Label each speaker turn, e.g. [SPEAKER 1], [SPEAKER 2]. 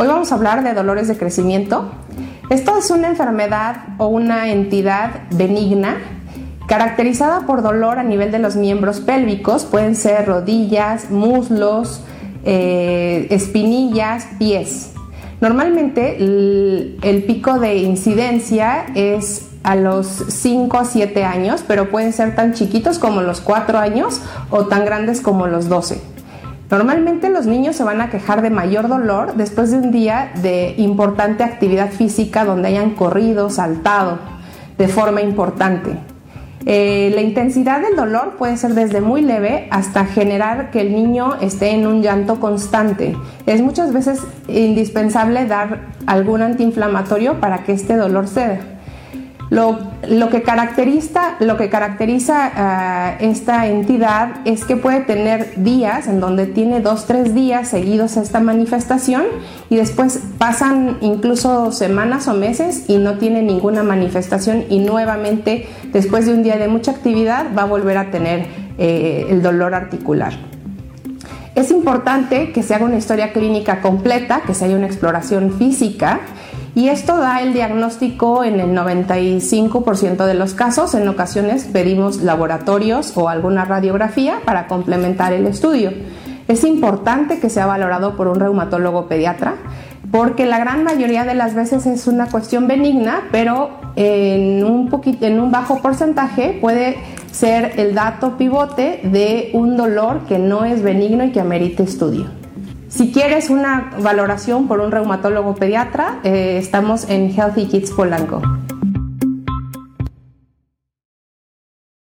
[SPEAKER 1] Hoy vamos a hablar de dolores de crecimiento. Esto es una enfermedad o una entidad benigna caracterizada por dolor a nivel de los miembros pélvicos, pueden ser rodillas, muslos, eh, espinillas, pies. Normalmente el, pico de incidencia es a los 5 a 7 años, pero pueden ser tan chiquitos como los 4 años o tan grandes como los 12. Normalmente los niños se van a quejar de mayor dolor después de un día de importante actividad física donde hayan corrido, saltado de forma importante. Eh, la intensidad del dolor puede ser desde muy leve hasta generar que el niño esté en un llanto constante. Es muchas veces indispensable dar algún antiinflamatorio para que este dolor ceda. Lo, que caracteriza, lo a esta entidad es que puede tener días en donde tiene dos, tres días seguidos esta manifestación y después pasan incluso semanas o meses y no tiene ninguna manifestación y nuevamente después de un día de mucha actividad va a volver a tener eh, el dolor articular. Es importante que se haga una historia clínica completa, que se haya una exploración física y esto da el diagnóstico en el 95% de los casos. En ocasiones pedimos laboratorios o alguna radiografía para complementar el estudio. Es importante que sea valorado por un reumatólogo pediatra porque la gran mayoría de las veces es una cuestión benigna, pero en un, en un bajo porcentaje puede ser el dato pivote de un dolor que no es benigno y que amerite estudio. Si quieres una valoración por un reumatólogo pediatra, eh, estamos en Healthy Kids Polanco.